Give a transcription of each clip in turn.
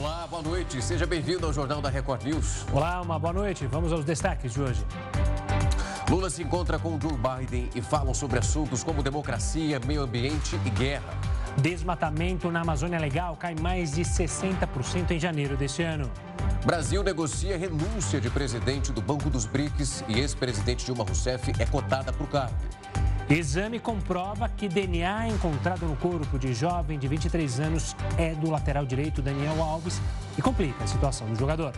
Olá, boa noite. Seja bem-vindo ao Jornal da Record News. Olá, uma boa noite. Vamos aos destaques de hoje. Lula se encontra com Joe Biden e falam sobre assuntos como democracia, meio ambiente e guerra. Desmatamento na Amazônia Legal cai mais de 60% em janeiro deste ano. Brasil negocia renúncia de presidente do Banco dos BRICS e ex-presidente Dilma Rousseff é cotada por cargo. Exame comprova que DNA encontrado no corpo de jovem de 23 anos é do lateral direito Daniel Alves e complica a situação do jogador.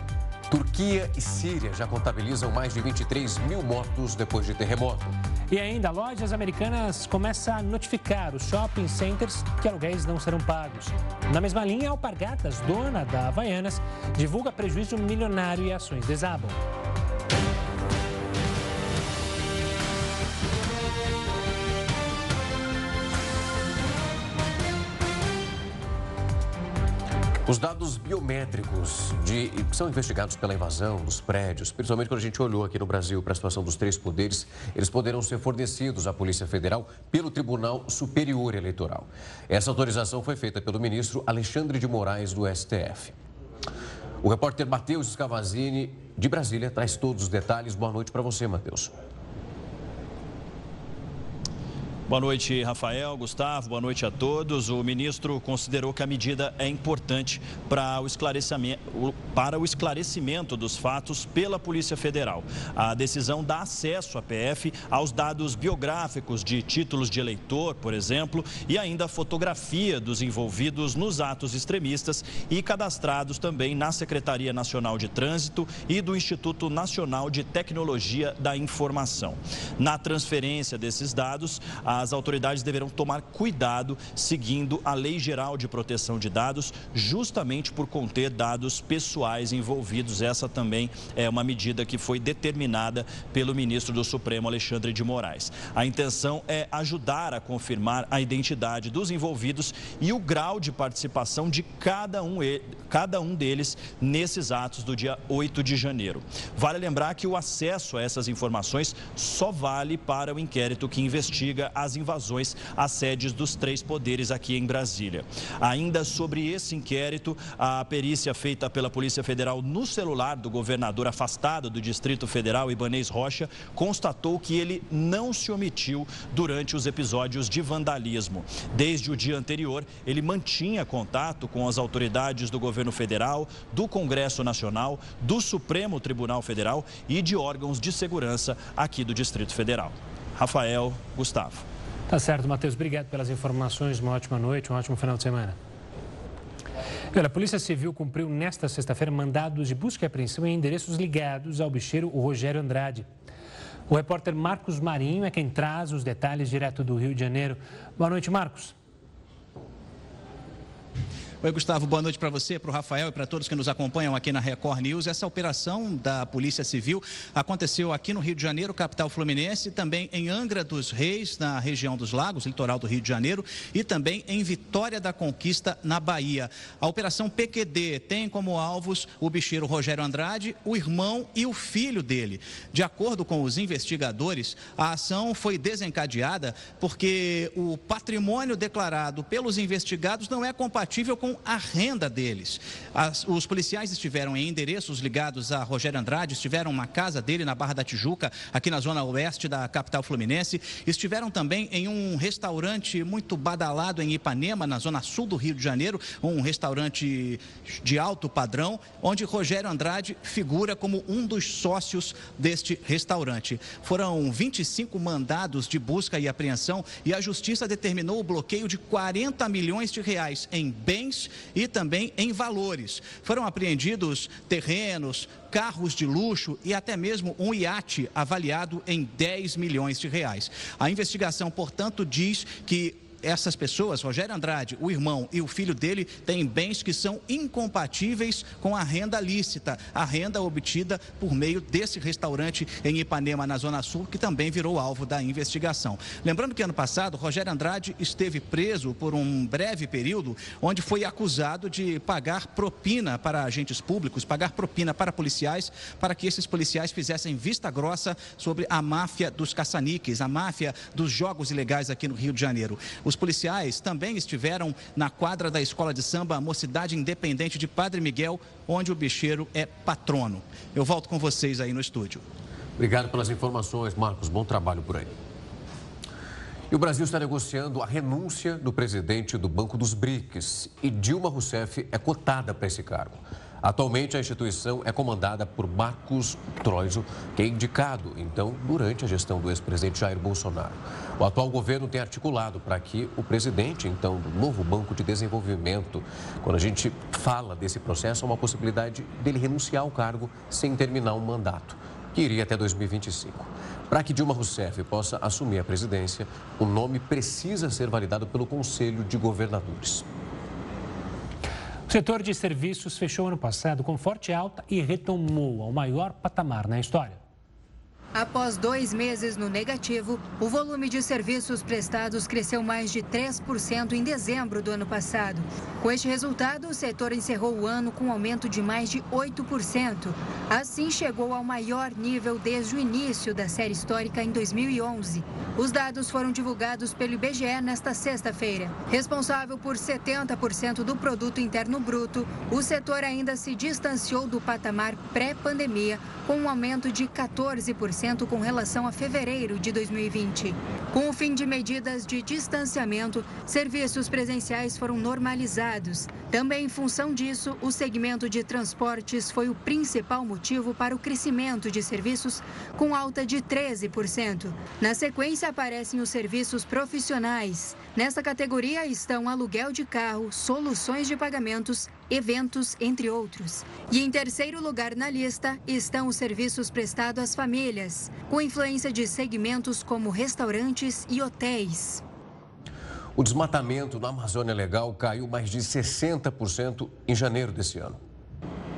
Turquia e Síria já contabilizam mais de 23 mil mortos depois de terremoto. E ainda, lojas americanas começam a notificar os shopping centers que aluguéis não serão pagos. Na mesma linha, Alpargatas, dona da Havaianas, divulga prejuízo milionário e ações desabam. Os dados biométricos de, que são investigados pela invasão dos prédios, principalmente quando a gente olhou aqui no Brasil para a situação dos três poderes, eles poderão ser fornecidos à Polícia Federal pelo Tribunal Superior Eleitoral. Essa autorização foi feita pelo ministro Alexandre de Moraes do STF. O repórter Matheus Scavazini, de Brasília, traz todos os detalhes. Boa noite para você, Matheus. Boa noite, Rafael, Gustavo, boa noite a todos. O ministro considerou que a medida é importante para o esclarecimento, para o esclarecimento dos fatos pela Polícia Federal. A decisão dá acesso à PF aos dados biográficos de títulos de eleitor, por exemplo, e ainda a fotografia dos envolvidos nos atos extremistas e cadastrados também na Secretaria Nacional de Trânsito e do Instituto Nacional de Tecnologia da Informação. Na transferência desses dados, a as autoridades deverão tomar cuidado seguindo a Lei Geral de Proteção de Dados, justamente por conter dados pessoais envolvidos. Essa também é uma medida que foi determinada pelo ministro do Supremo, Alexandre de Moraes. A intenção é ajudar a confirmar a identidade dos envolvidos e o grau de participação de cada um, cada um deles nesses atos do dia 8 de janeiro. Vale lembrar que o acesso a essas informações só vale para o inquérito que investiga a as invasões às sedes dos três poderes aqui em Brasília. Ainda sobre esse inquérito, a perícia feita pela Polícia Federal no celular do governador afastado do Distrito Federal, Ibanês Rocha, constatou que ele não se omitiu durante os episódios de vandalismo. Desde o dia anterior, ele mantinha contato com as autoridades do governo federal, do Congresso Nacional, do Supremo Tribunal Federal e de órgãos de segurança aqui do Distrito Federal. Rafael, Gustavo. Tá certo, Matheus. Obrigado pelas informações. Uma ótima noite, um ótimo final de semana. Olha, a Polícia Civil cumpriu nesta sexta-feira mandados de busca e apreensão em endereços ligados ao bicheiro Rogério Andrade. O repórter Marcos Marinho é quem traz os detalhes direto do Rio de Janeiro. Boa noite, Marcos. Oi, Gustavo, boa noite para você, para o Rafael e para todos que nos acompanham aqui na Record News. Essa operação da Polícia Civil aconteceu aqui no Rio de Janeiro, capital fluminense, também em Angra dos Reis, na região dos Lagos, litoral do Rio de Janeiro, e também em Vitória da Conquista, na Bahia. A operação PQD tem como alvos o bicheiro Rogério Andrade, o irmão e o filho dele. De acordo com os investigadores, a ação foi desencadeada porque o patrimônio declarado pelos investigados não é compatível com a renda deles. As, os policiais estiveram em endereços ligados a Rogério Andrade, estiveram na casa dele na Barra da Tijuca, aqui na zona oeste da capital fluminense. Estiveram também em um restaurante muito badalado em Ipanema, na zona sul do Rio de Janeiro, um restaurante de alto padrão, onde Rogério Andrade figura como um dos sócios deste restaurante. Foram 25 mandados de busca e apreensão e a justiça determinou o bloqueio de 40 milhões de reais em bens e também em valores. Foram apreendidos terrenos, carros de luxo e até mesmo um iate avaliado em 10 milhões de reais. A investigação, portanto, diz que essas pessoas, Rogério Andrade, o irmão e o filho dele, têm bens que são incompatíveis com a renda lícita, a renda obtida por meio desse restaurante em Ipanema, na Zona Sul, que também virou alvo da investigação. Lembrando que ano passado, Rogério Andrade esteve preso por um breve período, onde foi acusado de pagar propina para agentes públicos, pagar propina para policiais, para que esses policiais fizessem vista grossa sobre a máfia dos caçaniques, a máfia dos jogos ilegais aqui no Rio de Janeiro. O Os policiais também estiveram na quadra da escola de samba Mocidade Independente de Padre Miguel, onde o bicheiro é patrono. Eu volto com vocês aí no estúdio. Obrigado pelas informações, Marcos. Bom trabalho por aí. E o Brasil está negociando a renúncia do presidente do Banco dos BRICS e Dilma Rousseff é cotada para esse cargo. Atualmente, a instituição é comandada por Marcos Troiso, que é indicado, então, durante a gestão do ex-presidente Jair Bolsonaro. O atual governo tem articulado para que o presidente, então, do novo Banco de Desenvolvimento, quando a gente fala desse processo, há uma possibilidade dele renunciar ao cargo sem terminar um mandato, que iria até 2025. Para que Dilma Rousseff possa assumir a presidência, o nome precisa ser validado pelo Conselho de Governadores. O setor de serviços fechou ano passado com forte alta e retomou ao maior patamar na história. Após dois meses no negativo, o volume de serviços prestados cresceu mais de 3% em dezembro do ano passado. Com este resultado, o setor encerrou o ano com um aumento de mais de 8%. Assim, chegou ao maior nível desde o início da série histórica em 2011. Os dados foram divulgados pelo IBGE nesta sexta-feira. Responsável por 70% do produto interno bruto, o setor ainda se distanciou do patamar pré-pandemia, com um aumento de 14% com relação a fevereiro de 2020. Com o fim de medidas de distanciamento, serviços presenciais foram normalizados. Também em função disso, o segmento de transportes foi o principal motivo para o crescimento de serviços, com alta de 13%. Na sequência, aparecem os serviços profissionais. Nessa categoria estão aluguel de carro, soluções de pagamentos, eventos, entre outros. E em terceiro lugar na lista estão os serviços prestados às famílias, com influência de segmentos como restaurantes e hotéis. O desmatamento na Amazônia Legal caiu mais de 60% em janeiro desse ano.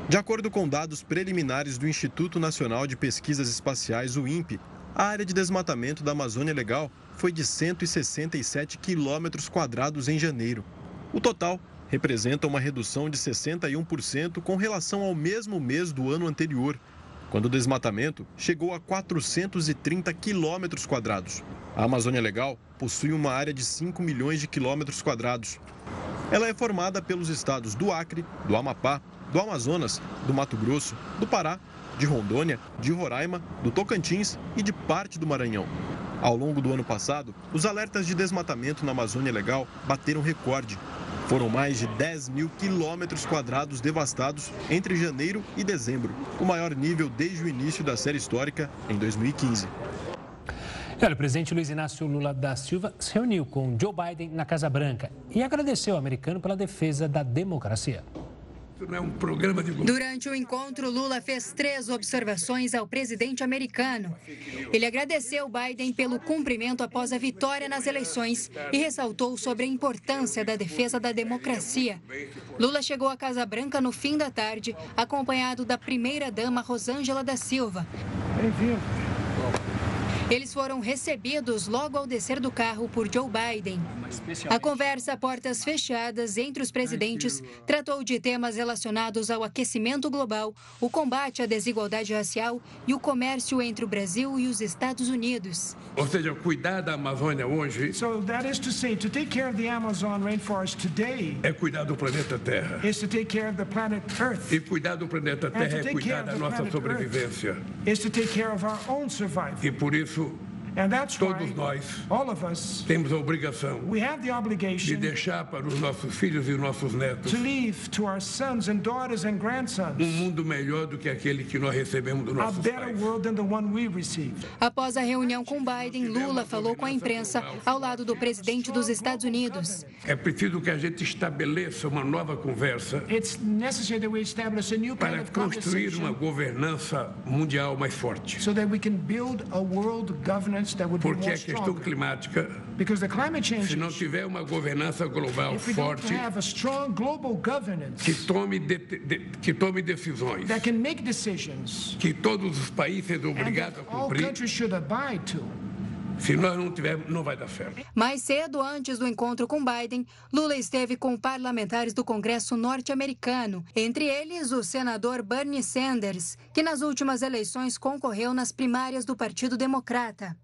De acordo com dados preliminares do Instituto Nacional de Pesquisas Espaciais, o INPE, a área de desmatamento da Amazônia Legal foi de 167 quilômetros quadrados em janeiro. O total representa uma redução de 61% com relação ao mesmo mês do ano anterior, quando o desmatamento chegou a 430 quilômetros quadrados. A Amazônia Legal possui uma área de 5 milhões de quilômetros quadrados. Ela é formada pelos estados do Acre, do Amapá, do Amazonas, do Mato Grosso, do Pará, de Rondônia, de Roraima, do Tocantins e de parte do Maranhão. Ao longo do ano passado, os alertas de desmatamento na Amazônia Legal bateram recorde foram mais de 10 mil quilômetros quadrados devastados entre janeiro e dezembro, o maior nível desde o início da série histórica em 2015. Olha, o presidente Luiz Inácio Lula da Silva se reuniu com Joe Biden na Casa Branca e agradeceu ao americano pela defesa da democracia. Durante o encontro, Lula fez três observações ao presidente americano. Ele agradeceu Biden pelo cumprimento após a vitória nas eleições e ressaltou sobre a importância da defesa da democracia. Lula chegou à Casa Branca no fim da tarde, acompanhado da primeira-dama Rosângela da Silva. Bem-vindo. Eles foram recebidos logo ao descer do carro por Joe Biden. A conversa a portas fechadas entre os presidentes tratou de temas relacionados ao aquecimento global, o combate à desigualdade racial e o comércio entre o Brasil e os Estados Unidos. Ou seja, cuidar da Amazônia hoje. So that is to say, to take care of the Amazon rainforest today. É cuidar do planeta Terra. Is to take care of the planet Earth. E cuidar do planeta Terra é cuidar da nossa sobrevivência. Is to take care of our own survival. E por isso isso Todos nós temos a obrigação de deixar para os nossos filhos e nossos netos um mundo melhor do que aquele que nós recebemos do nosso pais. Após a reunião com Biden, Lula falou com a imprensa ao lado do presidente dos Estados Unidos. É preciso que a gente estabeleça uma nova conversa para construir uma governança mundial mais forte. So that we can build a world governance porque a questão climática, se não tiver uma governança global forte, que tome, de, de, que tome decisões, que todos os países sejam obrigados a cumprir, se nós não tivermos, não vai dar certo. Mais cedo, antes do encontro com Biden, Lula esteve com parlamentares do Congresso norte-americano, entre eles o senador Bernie Sanders, que nas últimas eleições concorreu nas primárias do Partido Democrata.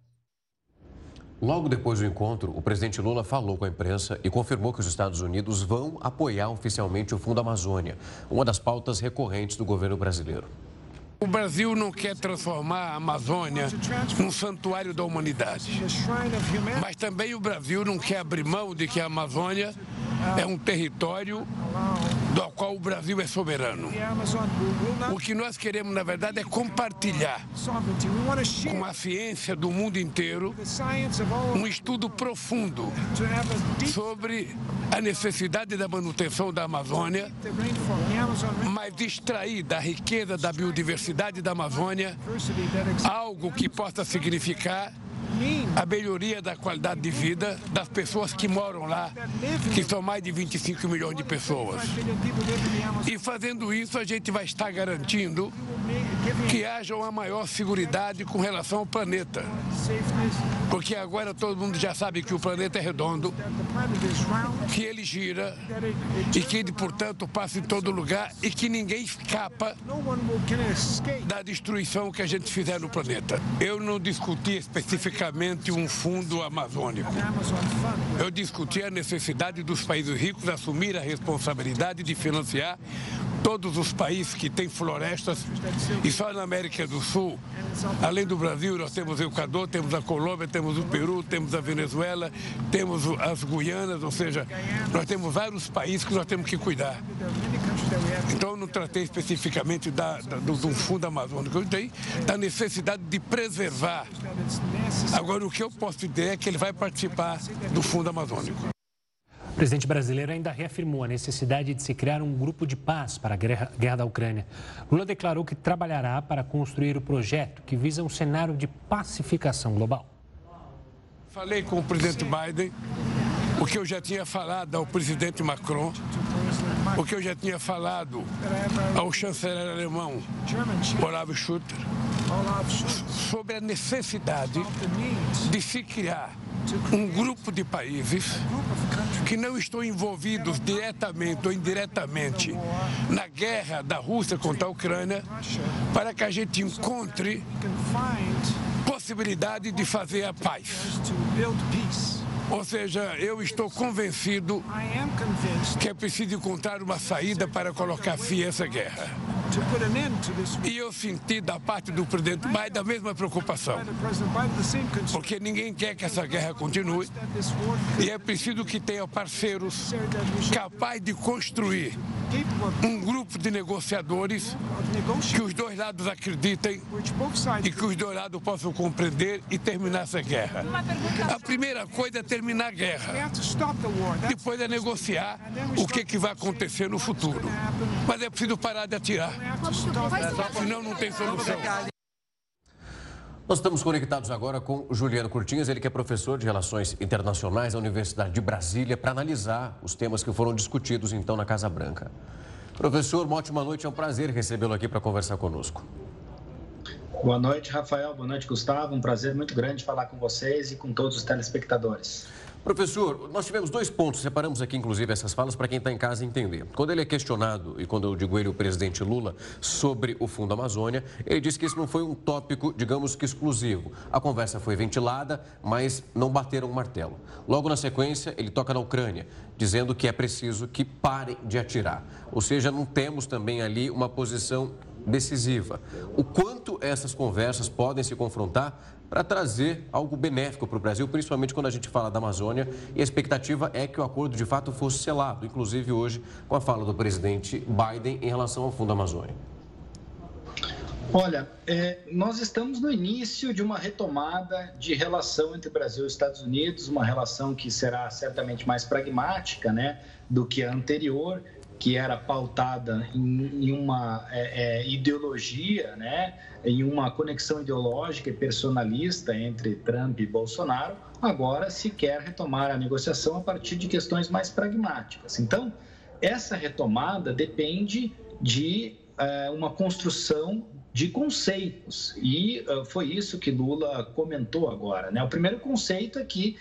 Logo depois do encontro, o presidente Lula falou com a imprensa e confirmou que os Estados Unidos vão apoiar oficialmente o Fundo Amazônia, uma das pautas recorrentes do governo brasileiro. O Brasil não quer transformar a Amazônia num santuário da humanidade. Mas também o Brasil não quer abrir mão de que a Amazônia é um território do qual o Brasil é soberano. O que nós queremos, na verdade, é compartilhar com a ciência do mundo inteiro um estudo profundo sobre a necessidade da manutenção da Amazônia, mas extrair da riqueza da biodiversidade da Amazônia algo que possa significar a melhoria da qualidade de vida das pessoas que moram lá, que são mais de 25 milhões de pessoas. E fazendo isso, a gente vai estar garantindo que haja uma maior segurança com relação ao planeta. Porque agora todo mundo já sabe que o planeta é redondo, que ele gira e que ele, portanto, passa em todo lugar e que ninguém escapa da destruição que a gente fizer no planeta. Eu não discuti especificamente um fundo amazônico. Eu discuti a necessidade dos países ricos assumir a responsabilidade de financiar todos os países que têm florestas e só na América do Sul, além do Brasil, nós temos o Equador, temos a Colômbia, temos o Peru, temos a Venezuela, temos as Guianas, ou seja, nós temos vários países que nós temos que cuidar. Então, eu não tratei especificamente da, da, do, do fundo amazônico, eu dei da necessidade de preservar. Agora, o que eu posso dizer é que ele vai participar do fundo amazônico. O presidente brasileiro ainda reafirmou a necessidade de se criar um grupo de paz para a guerra da Ucrânia. Lula declarou que trabalhará para construir o projeto que visa um cenário de pacificação global. Falei com o presidente Biden, o que eu já tinha falado ao presidente Macron, o que eu já tinha falado ao chanceler alemão Olaf Schutter, sobre a necessidade de se criar um grupo de países que não estão envolvidos diretamente ou indiretamente na guerra da Rússia contra a Ucrânia, para que a gente encontre possibilidade de fazer a paz. Ou seja, eu estou convencido que é preciso encontrar uma saída para colocar fim a essa guerra. E eu senti da parte do presidente Biden a mesma preocupação. Porque ninguém quer que essa guerra continue. E é preciso que tenha parceiros capazes de construir um grupo de negociadores que os dois lados acreditem e que os dois lados possam compreender e terminar essa guerra. A primeira coisa é terminar a guerra. Depois é negociar o que, que vai acontecer no futuro. Mas é preciso parar de atirar. Senão não tem solução. Nós estamos conectados agora com Juliano Curtinhas, ele que é professor de Relações Internacionais da Universidade de Brasília, para analisar os temas que foram discutidos então na Casa Branca. Professor, uma ótima noite, é um prazer recebê-lo aqui para conversar conosco. Boa noite, Rafael. Boa noite, Gustavo. Um prazer muito grande falar com vocês e com todos os telespectadores. Professor, nós tivemos dois pontos, separamos aqui inclusive essas falas para quem está em casa entender. Quando ele é questionado, e quando eu digo ele, o presidente Lula, sobre o Fundo Amazônia, ele disse que isso não foi um tópico, digamos que exclusivo. A conversa foi ventilada, mas não bateram o martelo. Logo na sequência, ele toca na Ucrânia, dizendo que é preciso que parem de atirar. Ou seja, não temos também ali uma posição decisiva. O quanto essas conversas podem se confrontar para trazer algo benéfico para o Brasil, principalmente quando a gente fala da Amazônia. E a expectativa é que o acordo de fato fosse selado, inclusive hoje com a fala do presidente Biden em relação ao Fundo Amazônia. Olha, é, nós estamos no início de uma retomada de relação entre Brasil e Estados Unidos, uma relação que será certamente mais pragmática né, do que a anterior, que era pautada em, em uma é, é, ideologia, né, em uma conexão ideológica e personalista entre Trump e Bolsonaro, agora se quer retomar a negociação a partir de questões mais pragmáticas. Então, essa retomada depende de é, uma construção de conceitos e uh, foi isso que Lula comentou agora. Né? O primeiro conceito é que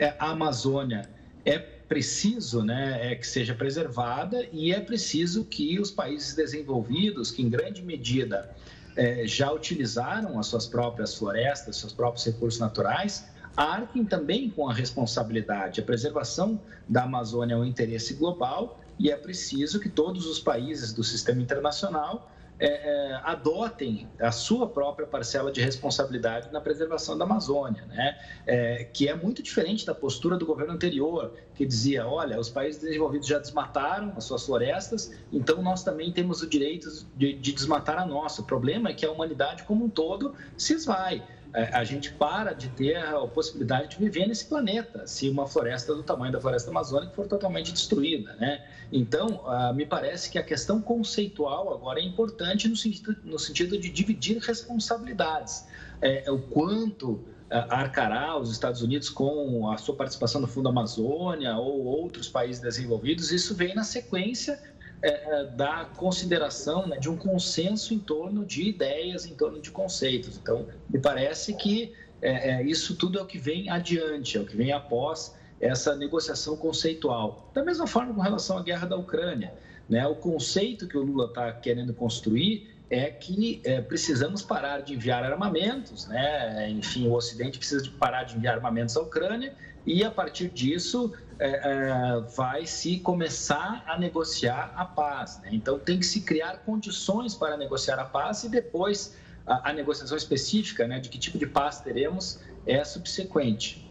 é, a Amazônia é preciso né, é que seja preservada e é preciso que os países desenvolvidos, que em grande medida é, já utilizaram as suas próprias florestas, seus próprios recursos naturais, arquem também com a responsabilidade. A preservação da Amazônia é um interesse global e é preciso que todos os países do sistema internacional é, é, adotem a sua própria parcela de responsabilidade na preservação da Amazônia, né? É, que é muito diferente da postura do governo anterior, que dizia: olha, os países desenvolvidos já desmataram as suas florestas, então nós também temos o direito de, de desmatar a nossa. O problema é que a humanidade como um todo se esvai. É, a gente para de ter a possibilidade de viver nesse planeta se uma floresta do tamanho da floresta amazônica for totalmente destruída, né? Então, ah, me parece que a questão conceitual agora é importante no sentido, no sentido de dividir responsabilidades. É, o quanto ah, arcará os Estados Unidos com a sua participação no Fundo Amazônia ou outros países desenvolvidos, isso vem na sequência é, é, da consideração né, de um consenso em torno de ideias, em torno de conceitos. Então, me parece que é, é, isso tudo é o que vem adiante, é o que vem após essa negociação conceitual. Da mesma forma com relação à guerra da Ucrânia. Né, o conceito que o Lula está querendo construir é que é, precisamos parar de enviar armamentos, né? enfim, o Ocidente precisa parar de enviar armamentos à Ucrânia e, a partir disso, é, é, vai se começar a negociar a paz. Né? Então, tem que se criar condições para negociar a paz e depois a, a negociação específica né, de que tipo de paz teremos é subsequente.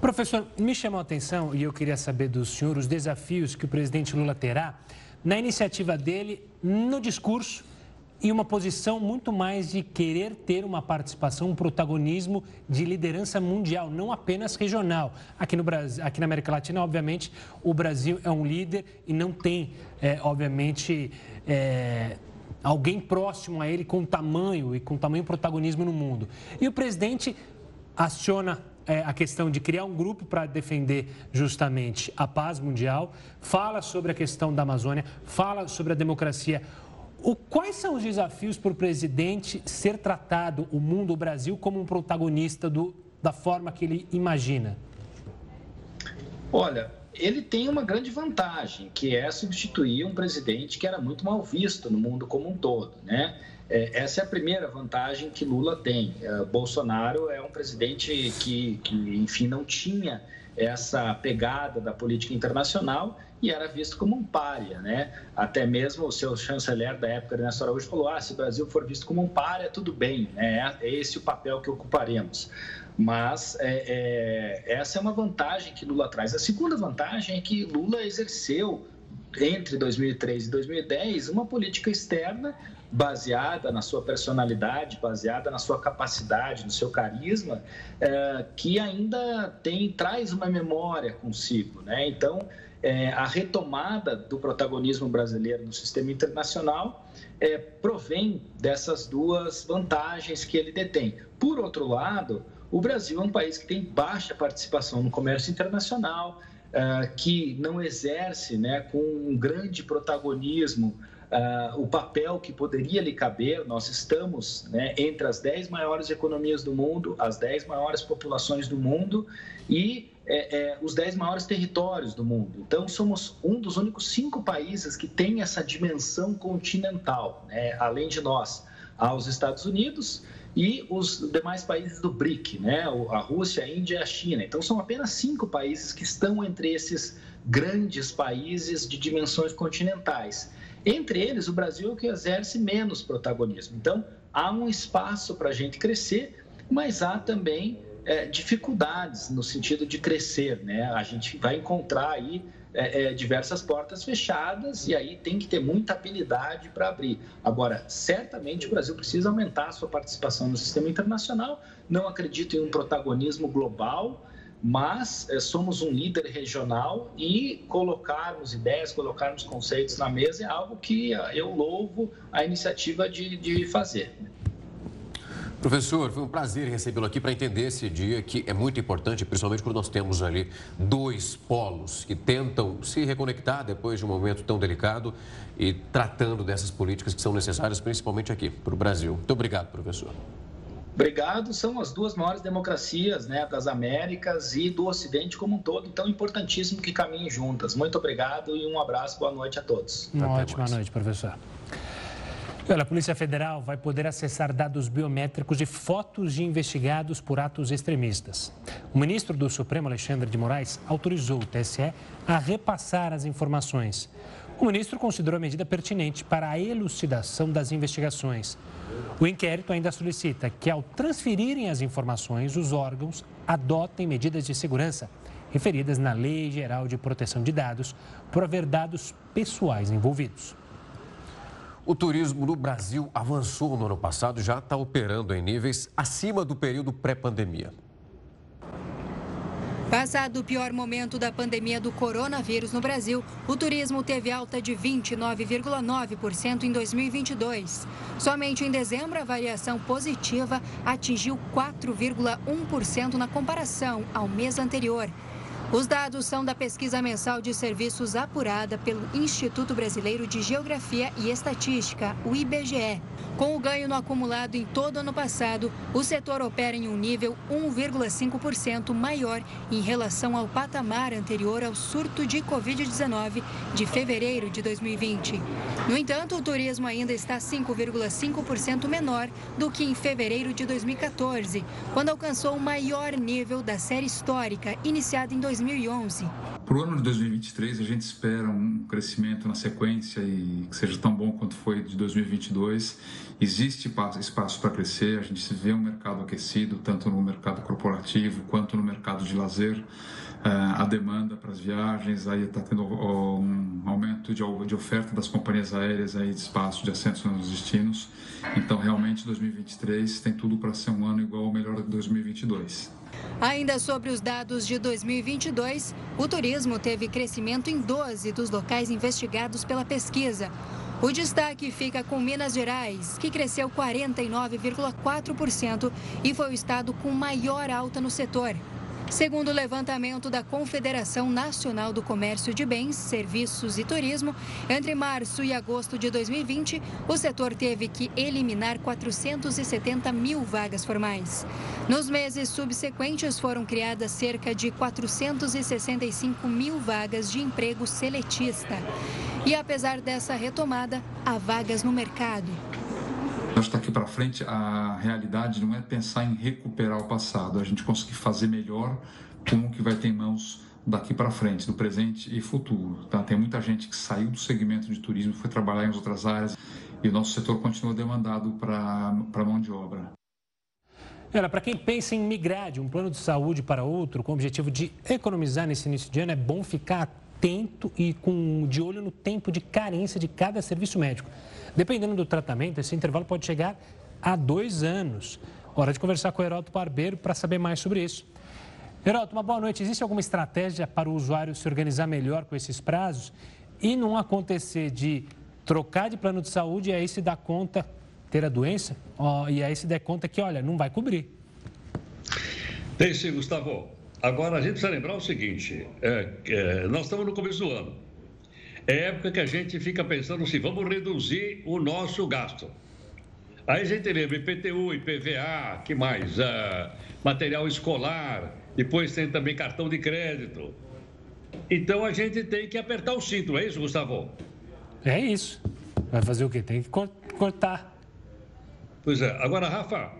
Professor, me chamou a atenção e eu queria saber do senhor os desafios que o presidente Lula terá na iniciativa dele, no discurso e uma posição muito mais de querer ter uma participação, um protagonismo de liderança mundial, não apenas regional. Aqui no Brasil, aqui na América Latina, obviamente, o Brasil é um líder e não tem, é, obviamente, é, alguém próximo a ele com tamanho e com tamanho protagonismo no mundo. E o presidente aciona é, a questão de criar um grupo para defender justamente a paz mundial, fala sobre a questão da Amazônia, fala sobre a democracia o, quais são os desafios para o presidente ser tratado, o mundo, o Brasil, como um protagonista do, da forma que ele imagina? Olha, ele tem uma grande vantagem, que é substituir um presidente que era muito mal visto no mundo como um todo, né? É, essa é a primeira vantagem que Lula tem. É, Bolsonaro é um presidente que, que, enfim, não tinha essa pegada da política internacional e era visto como um pária, né? Até mesmo o seu chanceler da época, Ernesto Araújo, falou: ah, se o Brasil for visto como um pária, tudo bem, né? É esse o papel que ocuparemos. Mas é, é, essa é uma vantagem que Lula traz. A segunda vantagem é que Lula exerceu entre 2003 e 2010 uma política externa baseada na sua personalidade, baseada na sua capacidade, no seu carisma, é, que ainda tem traz uma memória consigo, né? Então é, a retomada do protagonismo brasileiro no sistema internacional é, provém dessas duas vantagens que ele detém. Por outro lado, o Brasil é um país que tem baixa participação no comércio internacional, é, que não exerce né, com um grande protagonismo uh, o papel que poderia lhe caber. Nós estamos né, entre as 10 maiores economias do mundo, as 10 maiores populações do mundo e é, é, os 10 maiores territórios do mundo. Então, somos um dos únicos cinco países que tem essa dimensão continental, né, além de nós, aos Estados Unidos e os demais países do BRIC, né? a Rússia, a Índia e a China. Então, são apenas cinco países que estão entre esses grandes países de dimensões continentais. Entre eles, o Brasil é o que exerce menos protagonismo. Então, há um espaço para a gente crescer, mas há também é, dificuldades no sentido de crescer. Né? A gente vai encontrar aí é, é, diversas portas fechadas e aí tem que ter muita habilidade para abrir. Agora, certamente o Brasil precisa aumentar a sua participação no sistema internacional. Não acredito em um protagonismo global mas é, somos um líder regional e colocarmos ideias, colocarmos conceitos na mesa é algo que eh, eu louvo a iniciativa de, de fazer. Professor, foi um prazer recebê-lo aqui para entender esse dia que é muito importante, principalmente quando nós temos ali dois polos que tentam se reconectar depois de um momento tão delicado e tratando dessas políticas que são necessárias, principalmente aqui para o Brasil. Muito obrigado, professor. Obrigado, são as duas maiores democracias né, das Américas e do Ocidente como um todo, então importantíssimo que caminhem juntas. Muito obrigado e um abraço, boa noite a todos. Uma Até ótima mais. noite, professor. A Polícia Federal vai poder acessar dados biométricos de fotos de investigados por atos extremistas. O ministro do Supremo, Alexandre de Moraes, autorizou o TSE a repassar as informações. O ministro considerou a medida pertinente para a elucidação das investigações. O inquérito ainda solicita que, ao transferirem as informações, os órgãos adotem medidas de segurança referidas na Lei Geral de Proteção de Dados por haver dados pessoais envolvidos. O turismo no Brasil avançou no ano passado já está operando em níveis acima do período pré-pandemia. Passado o pior momento da pandemia do coronavírus no Brasil, o turismo teve alta de 29,9% em 2022. Somente em dezembro, a variação positiva atingiu 4,1% na comparação ao mês anterior. Os dados são da pesquisa mensal de serviços apurada pelo Instituto Brasileiro de Geografia e Estatística, o IBGE. Com o ganho no acumulado em todo ano passado, o setor opera em um nível 1,5% maior em relação ao patamar anterior ao surto de Covid-19 de fevereiro de 2020. No entanto, o turismo ainda está 5,5% menor do que em fevereiro de 2014, quando alcançou o maior nível da série histórica, iniciada em 2011. Para o ano de 2023, a gente espera um crescimento na sequência e que seja tão bom quanto foi de 2022. Existe espaço para crescer, a gente vê um mercado aquecido, tanto no mercado corporativo quanto no mercado de lazer. Eh, a demanda para as viagens, aí está tendo um aumento de, oferta das companhias aéreas aí de espaço de assentos nos destinos. Então, realmente, 2023 tem tudo para ser um ano igual ao melhor de 2022. Ainda sobre os dados de 2022, o turismo teve crescimento em 12 dos locais investigados pela pesquisa. O destaque fica com Minas Gerais, que cresceu 49,4% e foi o estado com maior alta no setor. Segundo o levantamento da Confederação Nacional do Comércio de Bens, Serviços e Turismo, entre março e agosto de 2020, o setor teve que eliminar 470 mil vagas formais. Nos meses subsequentes, foram criadas cerca de 465 mil vagas de emprego seletista. E apesar dessa retomada, há vagas no mercado. Acho que daqui para frente a realidade não é pensar em recuperar o passado, é a gente conseguir fazer melhor com o que vai ter em mãos daqui para frente, do presente e futuro. Tá? Tem muita gente que saiu do segmento de turismo, foi trabalhar em outras áreas e o nosso setor continua demandado para mão de obra. Para quem pensa em migrar de um plano de saúde para outro com o objetivo de economizar nesse início de ano, é bom ficar atento e com de olho no tempo de carência de cada serviço médico. Dependendo do tratamento, esse intervalo pode chegar a dois anos. Hora de conversar com o Heroto Barbeiro para saber mais sobre isso. Heroto, uma boa noite. Existe alguma estratégia para o usuário se organizar melhor com esses prazos e não acontecer de trocar de plano de saúde e aí se dar conta, ter a doença, ó, e aí se der conta que, olha, não vai cobrir? Tem sim, Gustavo. Agora, a gente precisa lembrar o seguinte: é, é, nós estamos no começo do ano. É época que a gente fica pensando assim, vamos reduzir o nosso gasto. Aí a gente lembra IPTU, IPVA, que mais? Uh, material escolar, depois tem também cartão de crédito. Então a gente tem que apertar o cinto, é isso, Gustavo? É isso. Vai fazer o quê? Tem que cortar. Pois é. Agora, Rafa,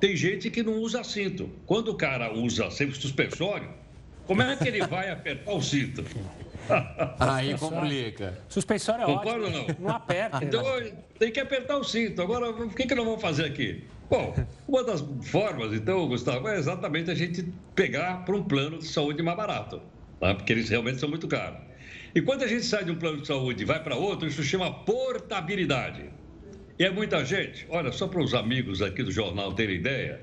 tem gente que não usa cinto. Quando o cara usa sempre suspensório, como é que ele vai apertar o cinto? Aí complica. Suspensório é Concordo ótimo. ou não? Não aperta. Então tem que apertar o cinto. Agora, o que, que nós vamos fazer aqui? Bom, uma das formas, então, Gustavo, é exatamente a gente pegar para um plano de saúde mais barato, tá? porque eles realmente são muito caros. E quando a gente sai de um plano de saúde e vai para outro, isso chama portabilidade. E é muita gente, olha, só para os amigos aqui do jornal terem ideia,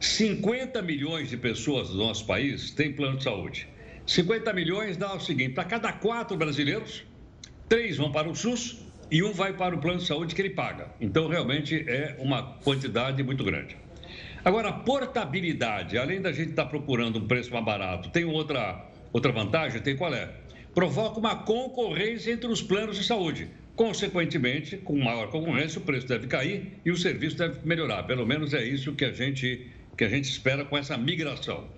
50 milhões de pessoas do nosso país têm plano de saúde. 50 milhões dá o seguinte: para cada quatro brasileiros, três vão para o SUS e um vai para o plano de saúde que ele paga. Então, realmente é uma quantidade muito grande. Agora, a portabilidade, além da gente estar tá procurando um preço mais barato, tem outra, outra vantagem? Tem qual é? Provoca uma concorrência entre os planos de saúde. Consequentemente, com maior concorrência, o preço deve cair e o serviço deve melhorar. Pelo menos é isso que a gente, que a gente espera com essa migração.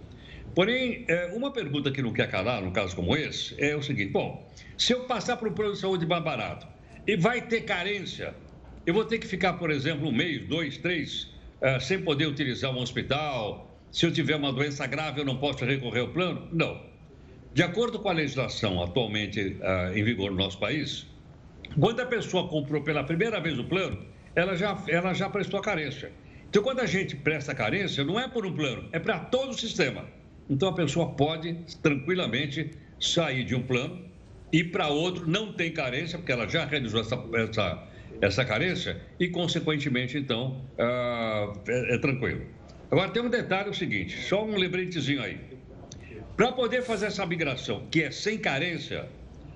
Porém, é, uma pergunta que não quer calar, num caso como esse, é o seguinte: bom, se eu passar para um plano de saúde mais barato e vai ter carência, eu vou ter que ficar, por exemplo, um mês, dois, três, uh, sem poder utilizar um hospital. Se eu tiver uma doença grave, eu não posso recorrer ao plano? Não. De acordo com a legislação atualmente uh, em vigor no nosso país, quando a pessoa comprou pela primeira vez o plano, ela já, ela já prestou a carência. Então, quando a gente presta carência, não é por um plano, é para todo o sistema. Então, a pessoa pode tranquilamente sair de um plano e para outro não tem carência, porque ela já realizou essa, essa, essa carência e, consequentemente, então, ah, é, é tranquilo. Agora, tem um detalhe o seguinte, só um lembretezinho aí. Para poder fazer essa migração, que é sem carência,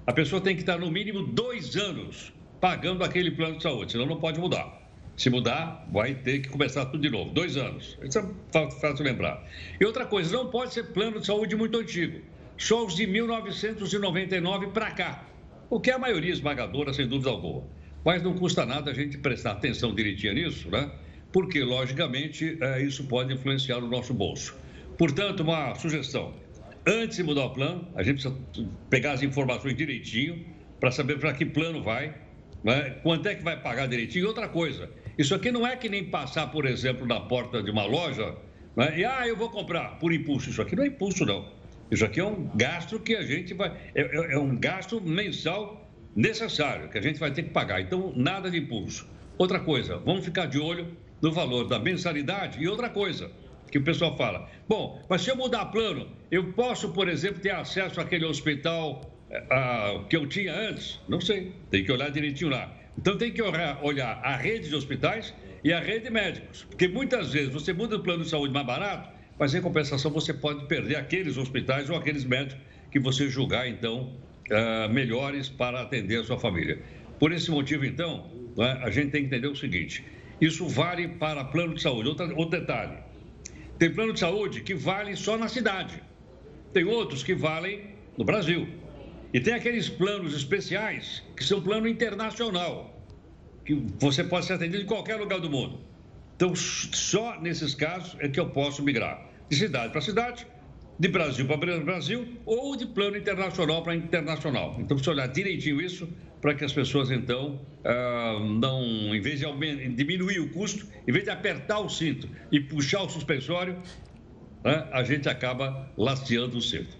a pessoa tem que estar no mínimo dois anos pagando aquele plano de saúde, senão não pode mudar. Se mudar, vai ter que começar tudo de novo. Dois anos. Isso é fácil lembrar. E outra coisa, não pode ser plano de saúde muito antigo. Só os de 1999 para cá. O que é a maioria esmagadora, sem dúvida alguma. Mas não custa nada a gente prestar atenção direitinho nisso, né? Porque, logicamente, é, isso pode influenciar o nosso bolso. Portanto, uma sugestão. Antes de mudar o plano, a gente precisa pegar as informações direitinho para saber para que plano vai, né? quanto é que vai pagar direitinho. E outra coisa, isso aqui não é que nem passar, por exemplo, na porta de uma loja né? e, ah, eu vou comprar por impulso. Isso aqui não é impulso, não. Isso aqui é um gasto que a gente vai. É, é, é um gasto mensal necessário, que a gente vai ter que pagar. Então, nada de impulso. Outra coisa, vamos ficar de olho no valor da mensalidade. E outra coisa, que o pessoal fala: bom, mas se eu mudar plano, eu posso, por exemplo, ter acesso àquele hospital uh, que eu tinha antes? Não sei, tem que olhar direitinho lá. Então tem que olhar a rede de hospitais e a rede de médicos. Porque muitas vezes você muda o plano de saúde mais barato, mas em compensação você pode perder aqueles hospitais ou aqueles médicos que você julgar, então, uh, melhores para atender a sua família. Por esse motivo, então, né, a gente tem que entender o seguinte: isso vale para plano de saúde. Outro detalhe: tem plano de saúde que vale só na cidade, tem outros que valem no Brasil. E tem aqueles planos especiais que são plano internacional, que você pode ser atendido em qualquer lugar do mundo. Então, só nesses casos é que eu posso migrar de cidade para cidade, de Brasil para Brasil ou de plano internacional para internacional. Então, precisa olhar direitinho isso para que as pessoas, então, uh, não, em vez de diminuir o custo, em vez de apertar o cinto e puxar o suspensório, né, a gente acaba laceando o cinto.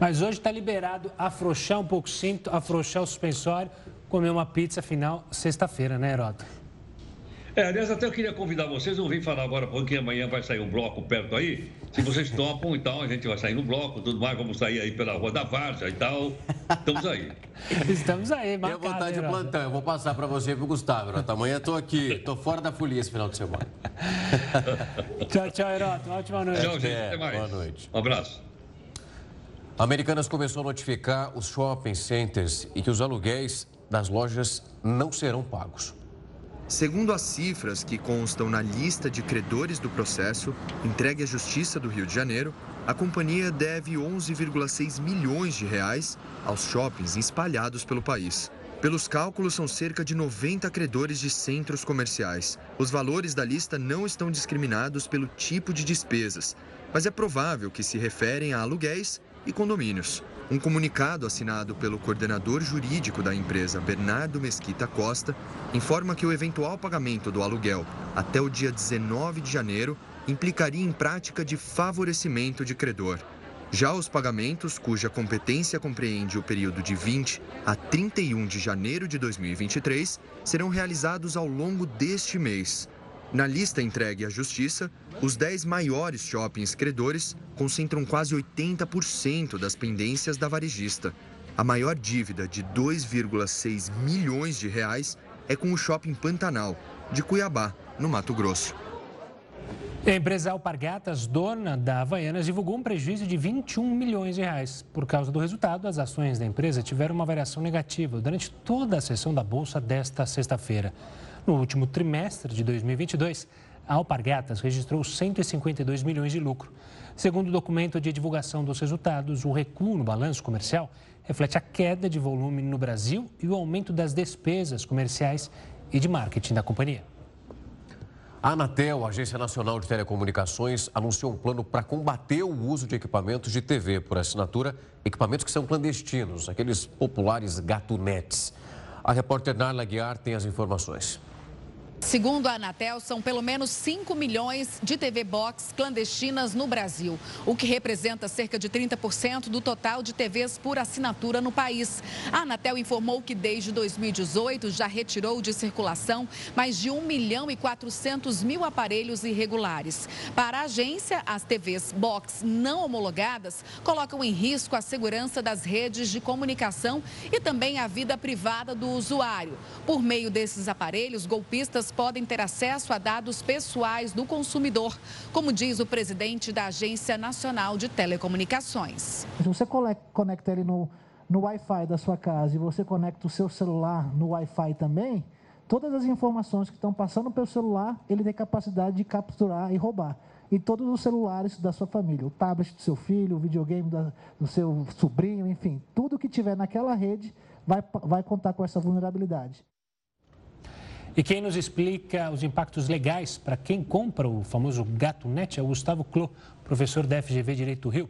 Mas hoje está liberado afrouxar um pouco o cinto, afrouxar o suspensório, comer uma pizza final sexta-feira, né, Herota? É, aliás, até eu queria convidar vocês, eu vim falar agora porque amanhã vai sair um bloco perto aí. Se vocês topam, então a gente vai sair no bloco, tudo mais, vamos sair aí pela Rua da Várzea e tal. Estamos aí. Estamos aí, marcado, Tenho vontade de plantão, eu vou passar para você e para o Gustavo, Herota. Amanhã estou aqui, estou fora da folia esse final de semana. tchau, tchau, Herota. Uma ótima noite. Tchau, gente. Até mais. Boa noite. Um abraço. Americanas começou a notificar os shopping centers e que os aluguéis das lojas não serão pagos. Segundo as cifras que constam na lista de credores do processo, entregue à Justiça do Rio de Janeiro, a companhia deve 11,6 milhões de reais aos shoppings espalhados pelo país. Pelos cálculos, são cerca de 90 credores de centros comerciais. Os valores da lista não estão discriminados pelo tipo de despesas, mas é provável que se referem a aluguéis e condomínios. Um comunicado assinado pelo coordenador jurídico da empresa, Bernardo Mesquita Costa, informa que o eventual pagamento do aluguel até o dia 19 de janeiro implicaria em prática de favorecimento de credor. Já os pagamentos, cuja competência compreende o período de 20 a 31 de janeiro de 2023, serão realizados ao longo deste mês. Na lista entregue à Justiça, os 10 maiores shoppings credores concentram quase 80% das pendências da varejista. A maior dívida, de 2,6 milhões de reais, é com o Shopping Pantanal, de Cuiabá, no Mato Grosso. A empresa Alpargatas, dona da Havaianas, divulgou um prejuízo de 21 milhões de reais. Por causa do resultado, as ações da empresa tiveram uma variação negativa durante toda a sessão da Bolsa desta sexta-feira. No último trimestre de 2022, a Alpargatas registrou 152 milhões de lucro. Segundo o documento de divulgação dos resultados, o recuo no balanço comercial reflete a queda de volume no Brasil e o aumento das despesas comerciais e de marketing da companhia. A Anatel, Agência Nacional de Telecomunicações, anunciou um plano para combater o uso de equipamentos de TV por assinatura, equipamentos que são clandestinos, aqueles populares gatunets. A repórter Narla Guiar tem as informações. Segundo a Anatel, são pelo menos 5 milhões de TV Box clandestinas no Brasil, o que representa cerca de 30% do total de TVs por assinatura no país. A Anatel informou que desde 2018 já retirou de circulação mais de 1 milhão e 400 mil aparelhos irregulares. Para a agência, as TVs Box não homologadas colocam em risco a segurança das redes de comunicação e também a vida privada do usuário. Por meio desses aparelhos, golpistas podem ter acesso a dados pessoais do consumidor, como diz o presidente da Agência Nacional de Telecomunicações. Se você conecta ele no, no Wi-Fi da sua casa e você conecta o seu celular no Wi-Fi também, todas as informações que estão passando pelo celular, ele tem capacidade de capturar e roubar. E todos os celulares da sua família, o tablet do seu filho, o videogame da, do seu sobrinho, enfim, tudo que tiver naquela rede vai, vai contar com essa vulnerabilidade. E quem nos explica os impactos legais para quem compra o famoso gato net é o Gustavo Clô, professor da FGV Direito do Rio.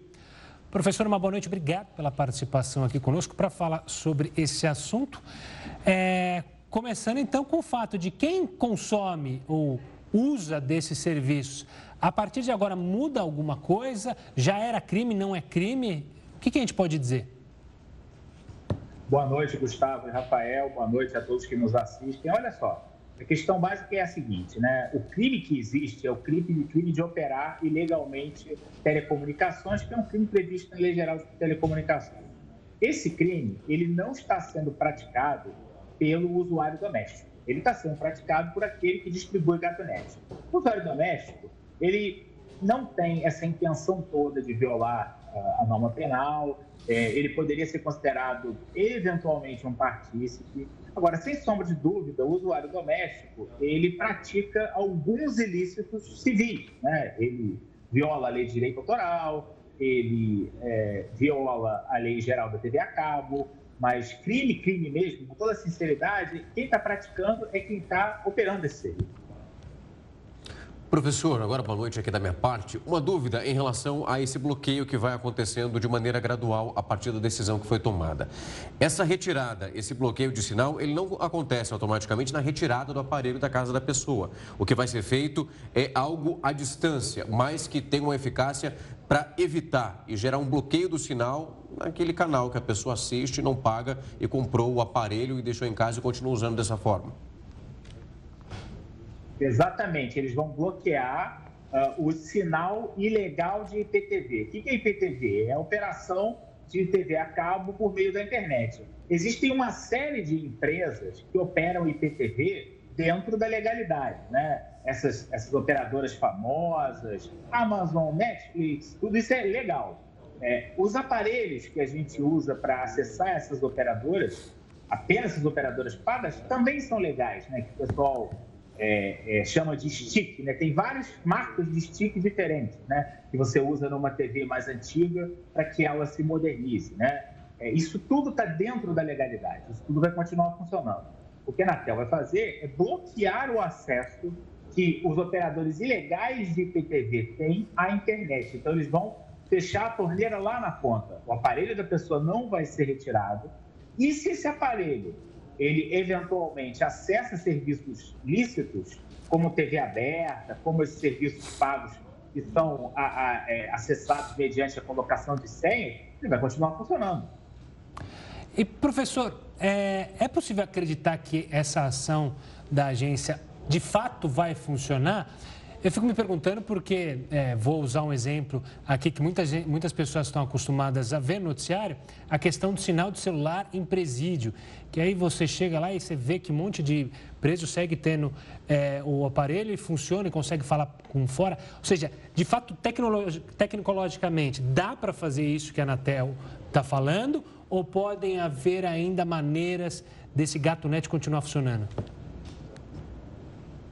Professor, uma boa noite, obrigado pela participação aqui conosco para falar sobre esse assunto. É, começando então com o fato de quem consome ou usa desses serviços, a partir de agora muda alguma coisa? Já era crime, não é crime? O que, que a gente pode dizer? Boa noite, Gustavo e Rafael. Boa noite a todos que nos assistem. Olha só, a questão básica é a seguinte, né? O crime que existe é o crime, crime de operar ilegalmente telecomunicações, que é um crime previsto na Lei Geral de Telecomunicações. Esse crime, ele não está sendo praticado pelo usuário doméstico. Ele está sendo praticado por aquele que distribui gatonete. O usuário doméstico, ele não tem essa intenção toda de violar a norma penal, é, ele poderia ser considerado eventualmente um partícipe, Agora, sem sombra de dúvida, o usuário doméstico, ele pratica alguns ilícitos civis, né? Ele viola a lei de direito autoral, ele é, viola a lei geral da TV a cabo, mas crime, crime mesmo, com toda sinceridade, quem está praticando é quem está operando esse serviço. Professor, agora boa noite aqui da minha parte. Uma dúvida em relação a esse bloqueio que vai acontecendo de maneira gradual a partir da decisão que foi tomada. Essa retirada, esse bloqueio de sinal, ele não acontece automaticamente na retirada do aparelho da casa da pessoa. O que vai ser feito é algo à distância, mas que tem uma eficácia para evitar e gerar um bloqueio do sinal naquele canal que a pessoa assiste, não paga e comprou o aparelho e deixou em casa e continua usando dessa forma. Exatamente, eles vão bloquear uh, o sinal ilegal de IPTV. O que é IPTV? É a operação de TV a cabo por meio da internet. Existem uma série de empresas que operam IPTV dentro da legalidade, né? Essas, essas operadoras famosas, Amazon, Netflix, tudo isso é legal. É, os aparelhos que a gente usa para acessar essas operadoras, apenas essas operadoras pagas, também são legais, né? Que o pessoal é, é, chama de stick, né? Tem vários marcos de stick diferentes, né? Que você usa numa TV mais antiga para que ela se modernize, né? É, isso tudo está dentro da legalidade, isso tudo vai continuar funcionando. O que a Anatel vai fazer é bloquear o acesso que os operadores ilegais de IPTV têm à internet. Então, eles vão fechar a torneira lá na ponta. O aparelho da pessoa não vai ser retirado. E se esse aparelho ele eventualmente acessa serviços lícitos, como TV aberta, como esses serviços pagos que são a, a, é, acessados mediante a colocação de senha, ele vai continuar funcionando. E, professor, é, é possível acreditar que essa ação da agência de fato vai funcionar? Eu fico me perguntando porque, é, vou usar um exemplo aqui que muita gente, muitas pessoas estão acostumadas a ver no noticiário, a questão do sinal de celular em presídio, que aí você chega lá e você vê que um monte de preso segue tendo é, o aparelho e funciona e consegue falar com fora. Ou seja, de fato, tecnologicamente, dá para fazer isso que a Anatel está falando ou podem haver ainda maneiras desse gato net continuar funcionando?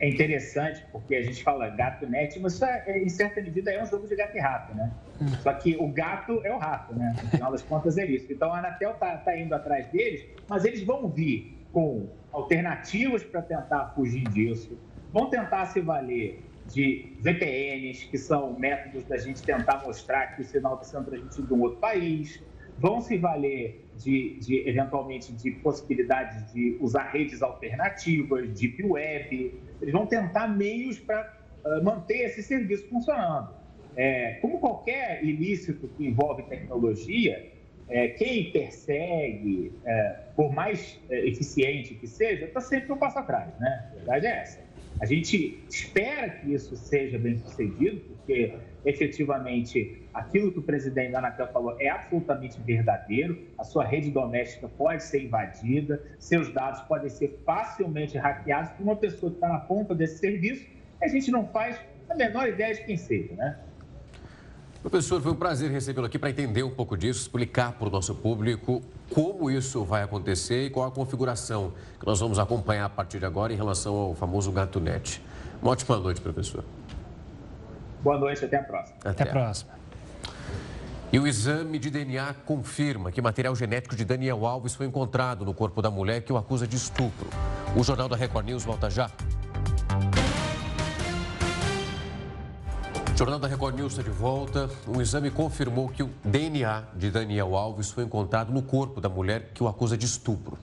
É interessante porque a gente fala gato net, mas isso é, em certa medida é um jogo de gato e rato, né? Hum. Só que o gato é o rato, né? No final das contas é isso. Então a Anatel está tá indo atrás deles, mas eles vão vir com alternativas para tentar fugir disso, vão tentar se valer de VPNs, que são métodos da gente tentar mostrar que o sinal está sendo transmitido de um outro país, vão se valer de, de, eventualmente de possibilidade de usar redes alternativas, deep web. Eles vão tentar meios para uh, manter esse serviço funcionando. É, como qualquer ilícito que envolve tecnologia, é, quem persegue, é, por mais é, eficiente que seja, está sempre um passo atrás, né? A verdade é essa. A gente espera que isso seja bem sucedido, porque efetivamente aquilo que o presidente da Anatel falou é absolutamente verdadeiro. A sua rede doméstica pode ser invadida, seus dados podem ser facilmente hackeados por uma pessoa que está na ponta desse serviço. A gente não faz a menor ideia de quem seja, né? Professor, foi um prazer recebê-lo aqui para entender um pouco disso, explicar para o nosso público como isso vai acontecer e qual a configuração que nós vamos acompanhar a partir de agora em relação ao famoso GatoNet. Uma ótima noite, professor. Boa noite, até a próxima. Até, até a próxima. E o exame de DNA confirma que material genético de Daniel Alves foi encontrado no corpo da mulher que o acusa de estupro. O Jornal da Record News volta já. O Jornal da Record News está de volta. Um exame confirmou que o DNA de Daniel Alves foi encontrado no corpo da mulher que o acusa de estupro.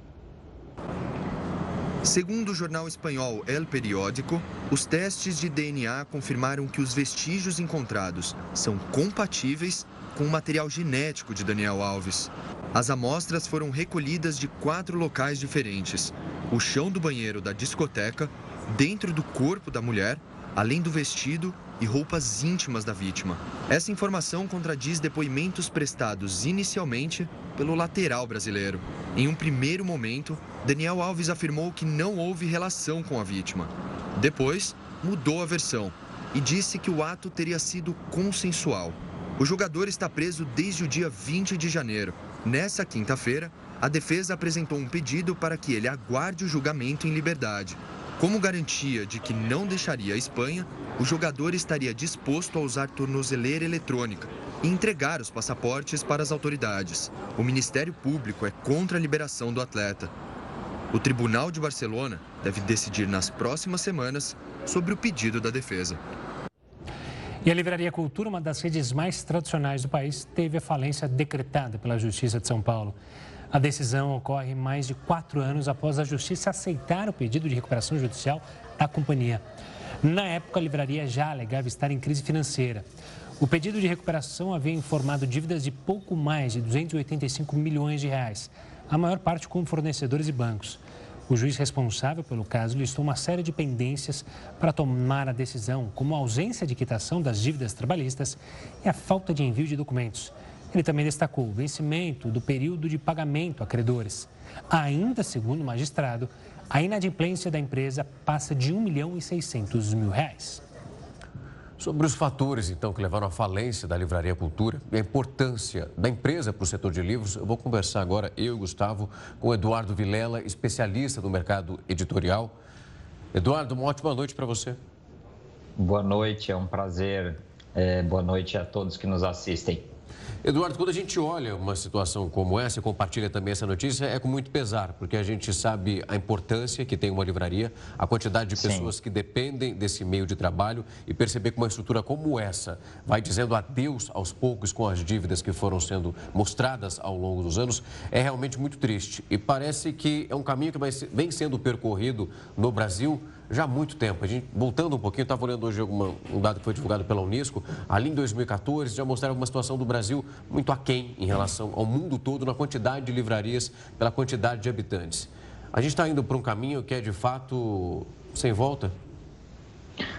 Segundo o jornal espanhol El Periódico, os testes de DNA confirmaram que os vestígios encontrados são compatíveis com o material genético de Daniel Alves. As amostras foram recolhidas de quatro locais diferentes: o chão do banheiro da discoteca, dentro do corpo da mulher, além do vestido e roupas íntimas da vítima. Essa informação contradiz depoimentos prestados inicialmente pelo lateral brasileiro. Em um primeiro momento, Daniel Alves afirmou que não houve relação com a vítima. Depois, mudou a versão e disse que o ato teria sido consensual. O jogador está preso desde o dia 20 de janeiro. Nessa quinta-feira, a defesa apresentou um pedido para que ele aguarde o julgamento em liberdade. Como garantia de que não deixaria a Espanha, o jogador estaria disposto a usar tornozeleira eletrônica e entregar os passaportes para as autoridades. O Ministério Público é contra a liberação do atleta. O Tribunal de Barcelona deve decidir nas próximas semanas sobre o pedido da defesa. E a Livraria Cultura, uma das redes mais tradicionais do país, teve a falência decretada pela Justiça de São Paulo. A decisão ocorre mais de quatro anos após a Justiça aceitar o pedido de recuperação judicial da companhia. Na época, a livraria já alegava estar em crise financeira. O pedido de recuperação havia informado dívidas de pouco mais de 285 milhões de reais, a maior parte com fornecedores e bancos. O juiz responsável pelo caso listou uma série de pendências para tomar a decisão, como a ausência de quitação das dívidas trabalhistas e a falta de envio de documentos. Ele também destacou o vencimento do período de pagamento a credores. Ainda segundo o magistrado, a inadimplência da empresa passa de 1 milhão e 600 mil reais. Sobre os fatores, então, que levaram à falência da Livraria Cultura e a importância da empresa para o setor de livros, eu vou conversar agora, eu e Gustavo, com Eduardo Vilela, especialista no mercado editorial. Eduardo, uma ótima noite para você. Boa noite, é um prazer. É, boa noite a todos que nos assistem. Eduardo, quando a gente olha uma situação como essa e compartilha também essa notícia, é com muito pesar, porque a gente sabe a importância que tem uma livraria, a quantidade de pessoas Sim. que dependem desse meio de trabalho e perceber que uma estrutura como essa vai dizendo adeus aos poucos com as dívidas que foram sendo mostradas ao longo dos anos, é realmente muito triste. E parece que é um caminho que vai, vem sendo percorrido no Brasil já há muito tempo. A gente, voltando um pouquinho, estava olhando hoje um dado que foi divulgado pela Unesco, ali em 2014 já mostrava uma situação do Brasil muito aquém em relação ao mundo todo na quantidade de livrarias pela quantidade de habitantes. A gente está indo para um caminho que é de fato sem volta?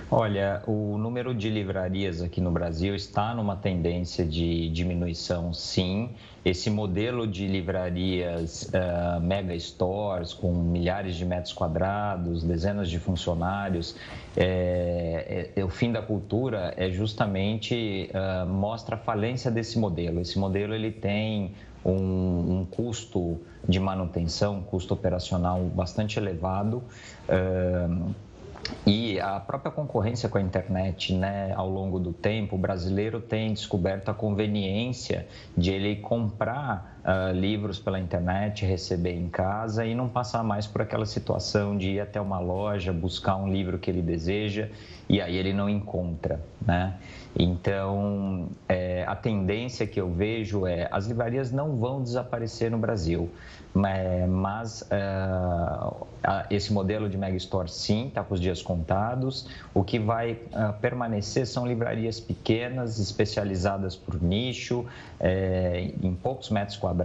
Olha, o número de livrarias aqui no Brasil está numa tendência de diminuição, sim. Esse modelo de livrarias uh, mega stores, com milhares de metros quadrados, dezenas de funcionários, é, é, é o fim da cultura é justamente uh, mostra a falência desse modelo. Esse modelo ele tem um, um custo de manutenção, um custo operacional bastante elevado. Uh, e a própria concorrência com a internet, né, ao longo do tempo, o brasileiro tem descoberto a conveniência de ele comprar uh, livros pela internet, receber em casa e não passar mais por aquela situação de ir até uma loja, buscar um livro que ele deseja e aí ele não encontra, né? Então, é, a tendência que eu vejo é as livrarias não vão desaparecer no Brasil, mas uh, esse modelo de mega store sim está com os dias contados. O que vai uh, permanecer são livrarias pequenas, especializadas por nicho, é, em poucos metros quadrados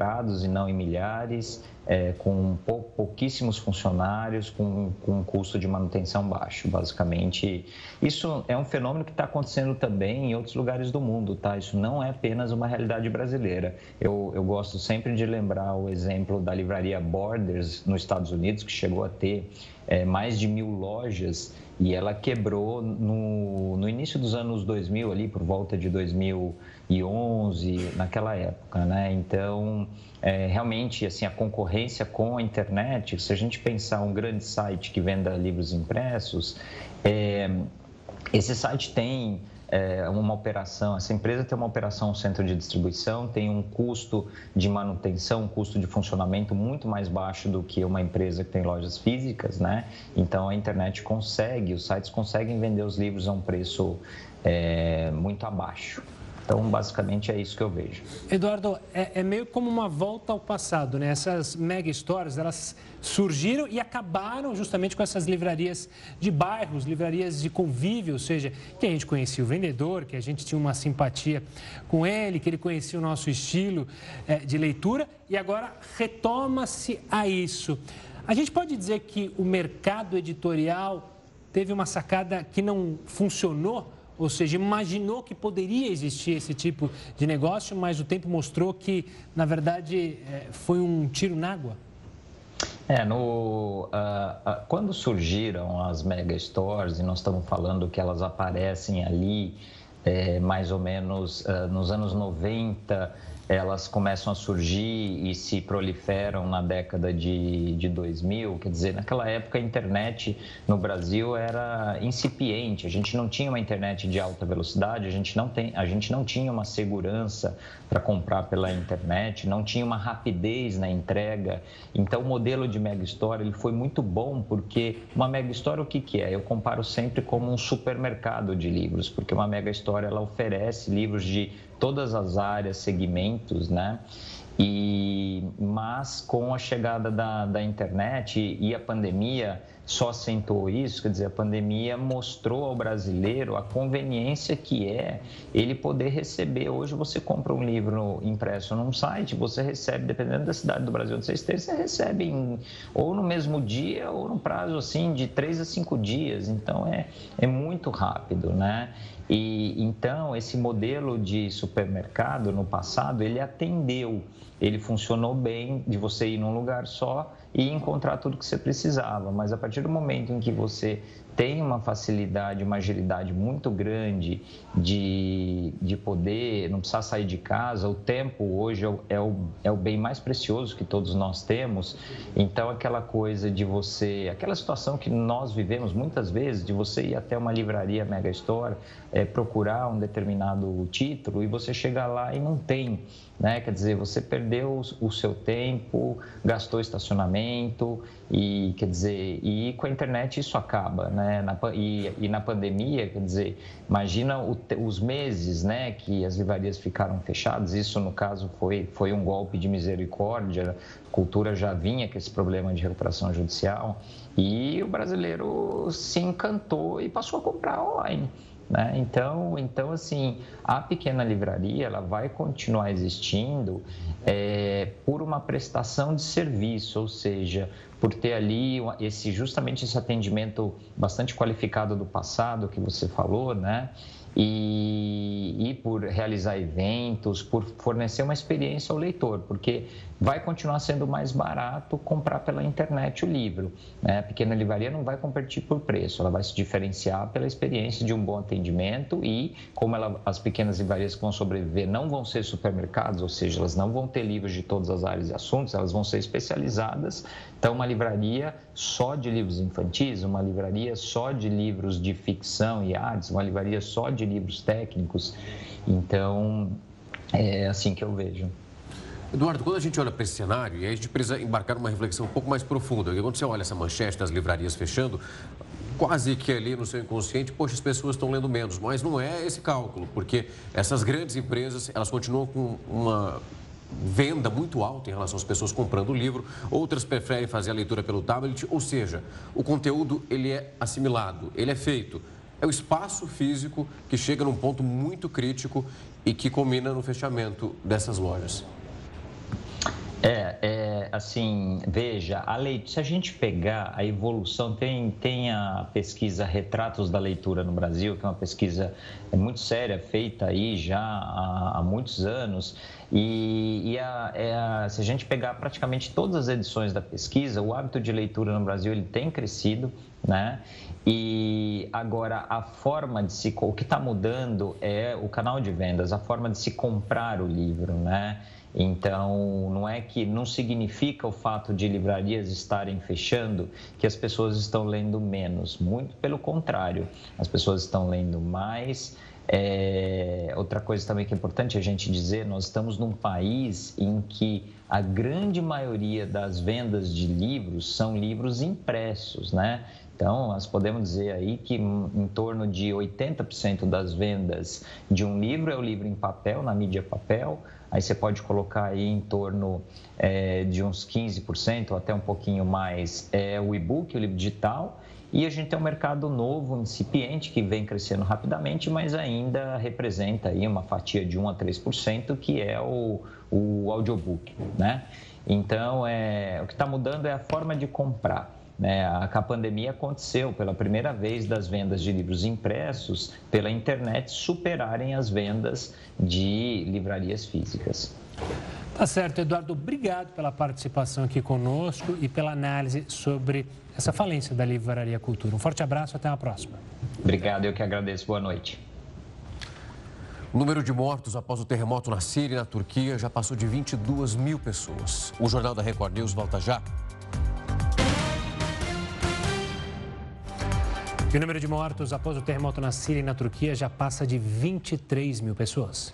e não em milhares é, com pou, pouquíssimos funcionários, com, com um custo de manutenção baixo, basicamente. Isso é um fenômeno que está acontecendo também em outros lugares do mundo, tá? Isso não é apenas uma realidade brasileira. Eu, eu gosto sempre de lembrar o exemplo da livraria Borders nos Estados Unidos, que chegou a ter é, mais de mil lojas e ela quebrou no, no início dos anos 2000, ali por volta de 2011, naquela época, né? Então, é, realmente, assim, a concorrência com a internet, se a gente pensar um grande site que venda livros impressos, é, esse site tem é, uma operação, essa empresa tem uma operação um centro de distribuição, tem um custo de manutenção, um custo de funcionamento muito mais baixo do que uma empresa que tem lojas físicas, né? Então a internet consegue, os sites conseguem vender os livros a um preço é, muito abaixo. Então, basicamente, é isso que eu vejo. Eduardo, é, é, meio como uma volta ao passado, né? Essas mega stores, elas surgiram e acabaram justamente com essas livrarias de bairros, livrarias de convívio, ou seja, que a gente conhecia o vendedor, que a gente tinha uma simpatia com ele, que ele conhecia o nosso estilo é, de leitura e agora retoma-se a isso. A gente pode dizer que o mercado editorial teve uma sacada que não funcionou ou seja, imaginou que poderia existir esse tipo de negócio, mas o tempo mostrou que, na verdade, é, foi um tiro na água? É, no, uh, uh, quando surgiram as mega stores, e nós estamos falando que elas aparecem ali é, mais ou menos uh, nos anos 90, elas começam a surgir e se proliferam na década de, de 2000. Quer dizer, naquela época a internet no Brasil era incipiente, a gente não tinha uma internet de alta velocidade, a gente não, tem, a gente não tinha uma segurança para comprar pela internet, não tinha uma rapidez na entrega. Então o modelo de Mega Store ele foi muito bom porque uma Mega Store o que, que é? Eu comparo sempre como um supermercado de livros, porque uma Mega ela oferece livros de todas as áreas, segmentos, né? E, mas com a chegada da, da internet e a pandemia só acentuou isso, quer dizer, a pandemia mostrou ao brasileiro a conveniência que é ele poder receber. Hoje você compra um livro impresso num site, você recebe, dependendo da cidade do Brasil onde você esteja, você recebe em, ou no mesmo dia ou no prazo assim de três a cinco dias. Então é, é muito rápido, né? E então esse modelo de supermercado no passado ele atendeu, ele funcionou bem de você ir num lugar só e encontrar tudo que você precisava. Mas a partir do momento em que você tem uma facilidade, uma agilidade muito grande de, de poder, não precisar sair de casa. O tempo hoje é o, é o, é o bem mais precioso que todos nós temos. Então, aquela coisa de você, aquela situação que nós vivemos muitas vezes, de você ir até uma livraria Mega Store, é, procurar um determinado título e você chegar lá e não tem. Né? Quer dizer, você perdeu o seu tempo, gastou estacionamento e quer dizer, e com a internet isso acaba, né? Na, e, e, na pandemia, quer dizer, imagina o, os meses, né, que as livrarias ficaram fechadas. Isso no caso foi foi um golpe de misericórdia. A cultura já vinha com esse problema de recuperação judicial e o brasileiro se encantou e passou a comprar online. Né? Então, então, assim, a pequena livraria ela vai continuar existindo é, por uma prestação de serviço, ou seja, por ter ali esse justamente esse atendimento bastante qualificado do passado que você falou, né? E, e, por realizar eventos, por fornecer uma experiência ao leitor, porque vai continuar sendo mais barato comprar pela internet o livro. Né? A pequena livraria não vai competir por preço, ela vai se diferenciar pela experiência de um bom atendimento e, como ela, as pequenas livrarias que vão sobreviver não vão ser supermercados, ou seja, elas não vão ter livros de todas as áreas e assuntos, elas vão ser especializadas. Então, uma livraria só de livros infantis, uma livraria só de livros de ficção e artes, uma livraria só de livros técnicos. Então, é assim que eu vejo. Eduardo, quando a gente olha para esse cenário, e a gente precisa embarcar numa reflexão um pouco mais profunda, quando você olha essa manchete das livrarias fechando, quase que ali no seu inconsciente, poxa, as pessoas estão lendo menos, mas não é esse cálculo, porque essas grandes empresas, elas continuam com uma venda muito alta em relação às pessoas comprando o livro, outras preferem fazer a leitura pelo tablet, ou seja, o conteúdo ele é assimilado, ele é feito. É o espaço físico que chega num ponto muito crítico e que culmina no fechamento dessas lojas. É, é assim, veja, a lei, se a gente pegar a evolução, tem, tem a pesquisa Retratos da Leitura no Brasil, que é uma pesquisa muito séria, feita aí já há, há muitos anos, e, e a, é a, se a gente pegar praticamente todas as edições da pesquisa, o hábito de leitura no Brasil ele tem crescido, né? E agora a forma de se, o que está mudando é o canal de vendas, a forma de se comprar o livro, né? Então, não é que não significa o fato de livrarias estarem fechando que as pessoas estão lendo menos. Muito pelo contrário, as pessoas estão lendo mais. É... Outra coisa também que é importante a gente dizer: nós estamos num país em que a grande maioria das vendas de livros são livros impressos, né? Então, nós podemos dizer aí que em torno de 80% das vendas de um livro é o livro em papel, na mídia papel, aí você pode colocar aí em torno é, de uns 15% ou até um pouquinho mais é o e-book, o livro digital, e a gente tem um mercado novo, incipiente, que vem crescendo rapidamente, mas ainda representa aí uma fatia de 1 a 3%, que é o, o audiobook, né? Então, é, o que está mudando é a forma de comprar. Né? A, pandemia aconteceu pela primeira vez das vendas de livros impressos pela internet superarem as vendas de livrarias físicas. Tá certo, Eduardo. Obrigado pela participação aqui conosco e pela análise sobre essa falência da Livraria Cultura. Um forte abraço, até a próxima. Obrigado, eu que agradeço. Boa noite. O número de mortos após o terremoto na Síria e na Turquia já passou de 22 mil pessoas. O Jornal da Record News volta já. E o número de mortos após o terremoto na Síria e na Turquia já passa de 23 mil pessoas.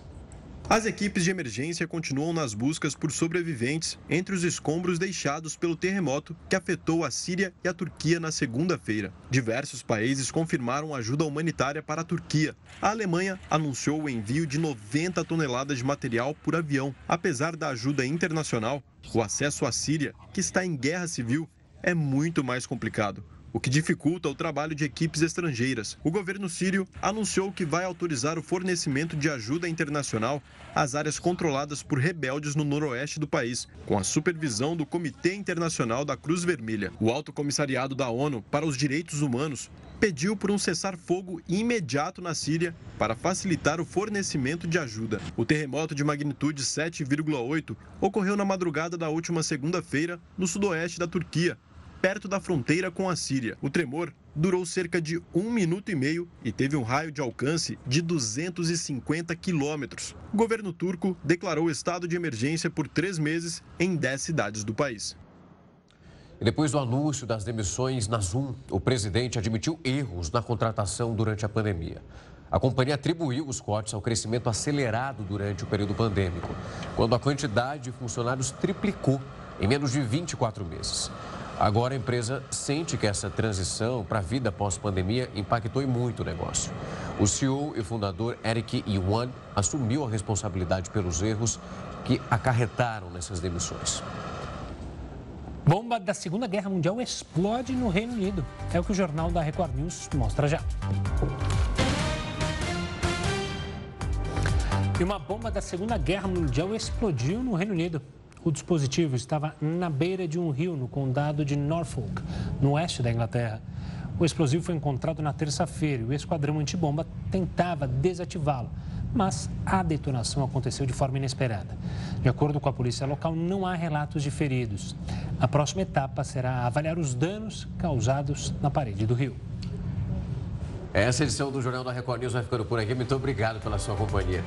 As equipes de emergência continuam nas buscas por sobreviventes entre os escombros deixados pelo terremoto que afetou a Síria e a Turquia na segunda-feira. Diversos países confirmaram ajuda humanitária para a Turquia. A Alemanha anunciou o envio de 90 toneladas de material por avião. Apesar da ajuda internacional, o acesso à Síria, que está em guerra civil, é muito mais complicado o que dificulta o trabalho de equipes estrangeiras. O governo sírio anunciou que vai autorizar o fornecimento de ajuda internacional às áreas controladas por rebeldes no noroeste do país, com a supervisão do Comitê Internacional da Cruz Vermelha. O Alto Comissariado da ONU para os Direitos Humanos pediu por um cessar-fogo imediato na Síria para facilitar o fornecimento de ajuda. O terremoto de magnitude 7,8 ocorreu na madrugada da última segunda-feira no sudoeste da Turquia, perto da fronteira com a Síria. O tremor durou cerca de um minuto e meio e teve um raio de alcance de 250 quilômetros. O governo turco declarou estado de emergência por três meses em dez cidades do país. E depois do anúncio das demissões na Zoom, o presidente admitiu erros na contratação durante a pandemia. A companhia atribuiu os cortes ao crescimento acelerado durante o período pandêmico, quando a quantidade de funcionários triplicou em menos de 24 meses. Agora a empresa sente que essa transição para a vida pós-pandemia impactou muito o negócio. O CEO e fundador Eric Yuan assumiu a responsabilidade pelos erros que acarretaram nessas demissões. Bomba da Segunda Guerra Mundial explode no Reino Unido. É o que o jornal da Record News mostra já. E uma bomba da Segunda Guerra Mundial explodiu no Reino Unido. O dispositivo estava na beira de um rio no condado de Norfolk, no oeste da Inglaterra. O explosivo foi encontrado na terça-feira e o esquadrão antibomba tentava desativá-lo, mas a detonação aconteceu de forma inesperada. De acordo com a polícia local, não há relatos de feridos. A próxima etapa será avaliar os danos causados na parede do rio. Essa edição do Jornal da Record News vai ficando por aqui. Muito obrigado pela sua companhia.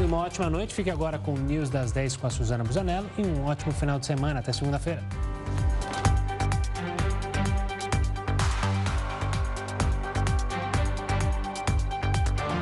E uma ótima noite. Fique agora com o News das 10 com a Suzana Busanello e um ótimo final de semana. Até segunda-feira.